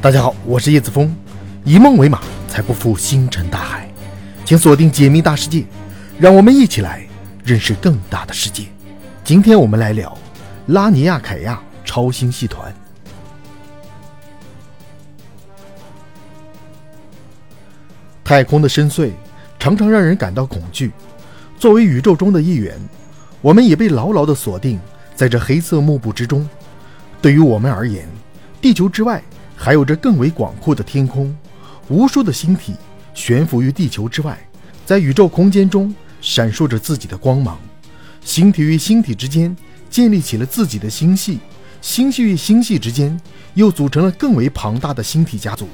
大家好，我是叶子峰，以梦为马，才不负星辰大海。请锁定解密大世界，让我们一起来认识更大的世界。今天我们来聊拉尼亚凯亚超星系团。太空的深邃常常让人感到恐惧。作为宇宙中的一员，我们也被牢牢地锁定在这黑色幕布之中。对于我们而言，地球之外。还有着更为广阔的天空，无数的星体悬浮于地球之外，在宇宙空间中闪烁着自己的光芒。星体与星体之间建立起了自己的星系，星系与星系之间又组成了更为庞大的星体家族。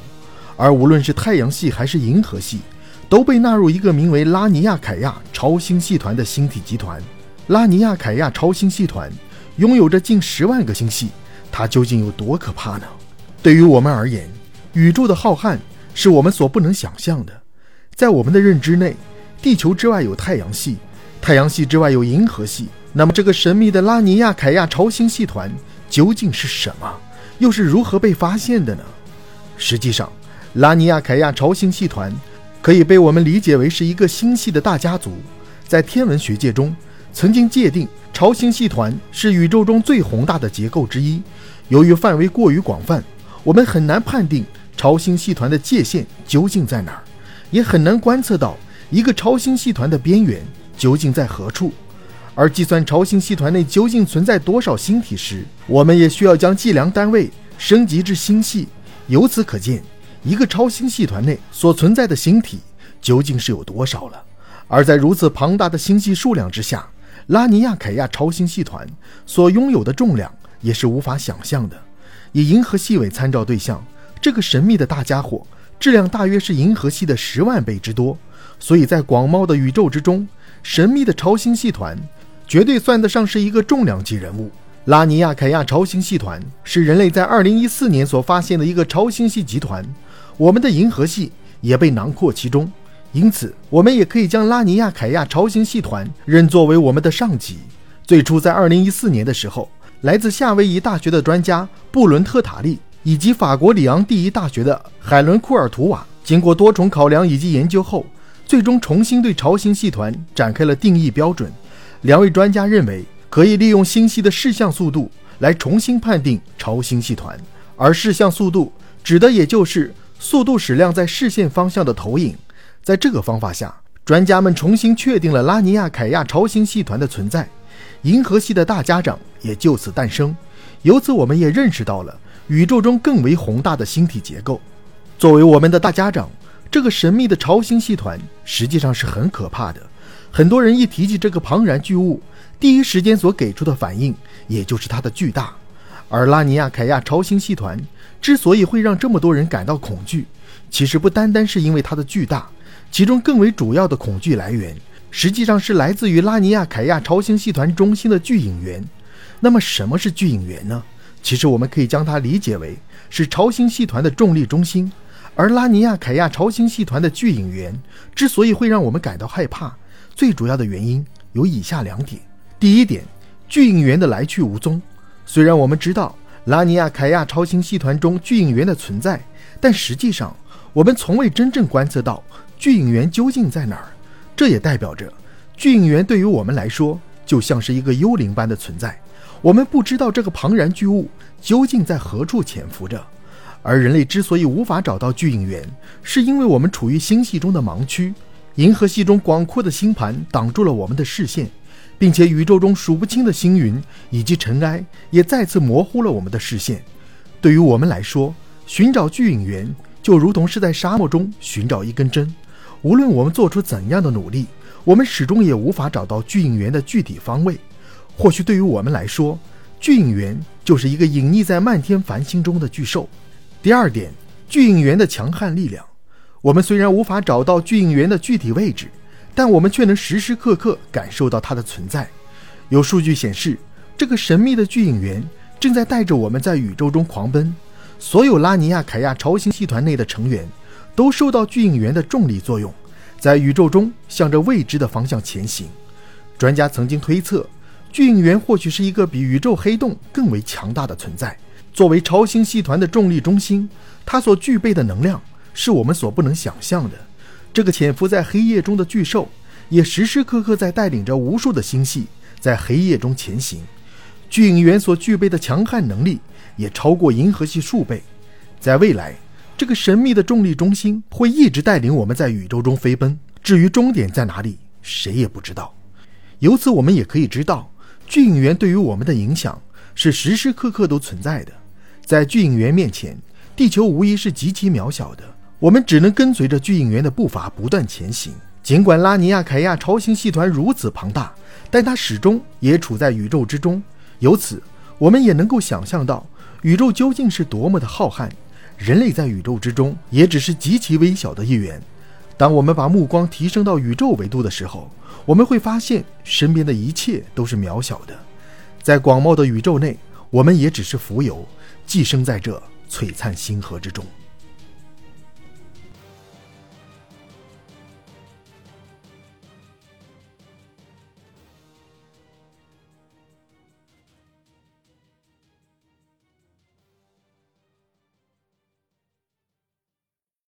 而无论是太阳系还是银河系，都被纳入一个名为拉尼亚凯亚超星系团的星体集团。拉尼亚凯亚超星系团拥有着近十万个星系，它究竟有多可怕呢？对于我们而言，宇宙的浩瀚是我们所不能想象的。在我们的认知内，地球之外有太阳系，太阳系之外有银河系。那么，这个神秘的拉尼亚凯亚超星系团究竟是什么？又是如何被发现的呢？实际上，拉尼亚凯亚超星系团可以被我们理解为是一个星系的大家族。在天文学界中，曾经界定超星系团是宇宙中最宏大的结构之一。由于范围过于广泛。我们很难判定超星系团的界限究竟在哪儿，也很难观测到一个超星系团的边缘究竟在何处。而计算超星系团内究竟存在多少星体时，我们也需要将计量单位升级至星系。由此可见，一个超星系团内所存在的星体究竟是有多少了。而在如此庞大的星系数量之下，拉尼亚凯亚超星系团所拥有的重量也是无法想象的。以银河系为参照对象，这个神秘的大家伙质量大约是银河系的十万倍之多，所以在广袤的宇宙之中，神秘的超星系团绝对算得上是一个重量级人物。拉尼亚凯亚超星系团是人类在2014年所发现的一个超星系集团，我们的银河系也被囊括其中，因此我们也可以将拉尼亚凯亚超星系团认作为我们的上级。最初在2014年的时候。来自夏威夷大学的专家布伦特·塔利以及法国里昂第一大学的海伦·库尔图瓦，经过多重考量以及研究后，最终重新对超星系团展开了定义标准。两位专家认为，可以利用星系的视向速度来重新判定超星系团，而视向速度指的也就是速度矢量在视线方向的投影。在这个方法下，专家们重新确定了拉尼亚凯亚超星系团的存在。银河系的大家长也就此诞生，由此我们也认识到了宇宙中更为宏大的星体结构。作为我们的大家长，这个神秘的超星系团实际上是很可怕的。很多人一提起这个庞然巨物，第一时间所给出的反应也就是它的巨大。而拉尼亚凯亚超星系团之所以会让这么多人感到恐惧，其实不单单是因为它的巨大，其中更为主要的恐惧来源。实际上是来自于拉尼亚凯亚超星系团中心的巨影源。那么什么是巨影源呢？其实我们可以将它理解为是超星系团的重力中心。而拉尼亚凯亚超星系团的巨影源之所以会让我们感到害怕，最主要的原因有以下两点：第一点，巨影源的来去无踪。虽然我们知道拉尼亚凯亚超星系团中巨影源的存在，但实际上我们从未真正观测到巨影源究竟在哪儿。这也代表着，巨影源对于我们来说就像是一个幽灵般的存在。我们不知道这个庞然巨物究竟在何处潜伏着。而人类之所以无法找到巨影源，是因为我们处于星系中的盲区，银河系中广阔的星盘挡住了我们的视线，并且宇宙中数不清的星云以及尘埃也再次模糊了我们的视线。对于我们来说，寻找巨影源就如同是在沙漠中寻找一根针。无论我们做出怎样的努力，我们始终也无法找到巨影源的具体方位。或许对于我们来说，巨影源就是一个隐匿在漫天繁星中的巨兽。第二点，巨影源的强悍力量。我们虽然无法找到巨影源的具体位置，但我们却能时时刻刻感受到它的存在。有数据显示，这个神秘的巨影源正在带着我们在宇宙中狂奔。所有拉尼亚凯亚超星系团内的成员。都受到巨影源的重力作用，在宇宙中向着未知的方向前行。专家曾经推测，巨影源或许是一个比宇宙黑洞更为强大的存在。作为超星系团的重力中心，它所具备的能量是我们所不能想象的。这个潜伏在黑夜中的巨兽，也时时刻刻在带领着无数的星系在黑夜中前行。巨影源所具备的强悍能力，也超过银河系数倍。在未来，这个神秘的重力中心会一直带领我们在宇宙中飞奔。至于终点在哪里，谁也不知道。由此，我们也可以知道，巨影源对于我们的影响是时时刻刻都存在的。在巨影源面前，地球无疑是极其渺小的。我们只能跟随着巨影源的步伐不断前行。尽管拉尼亚凯亚超星系团如此庞大，但它始终也处在宇宙之中。由此，我们也能够想象到宇宙究竟是多么的浩瀚，人类在宇宙之中也只是极其微小的一员。当我们把目光提升到宇宙维度的时候，我们会发现身边的一切都是渺小的。在广袤的宇宙内，我们也只是浮游，寄生在这璀璨星河之中。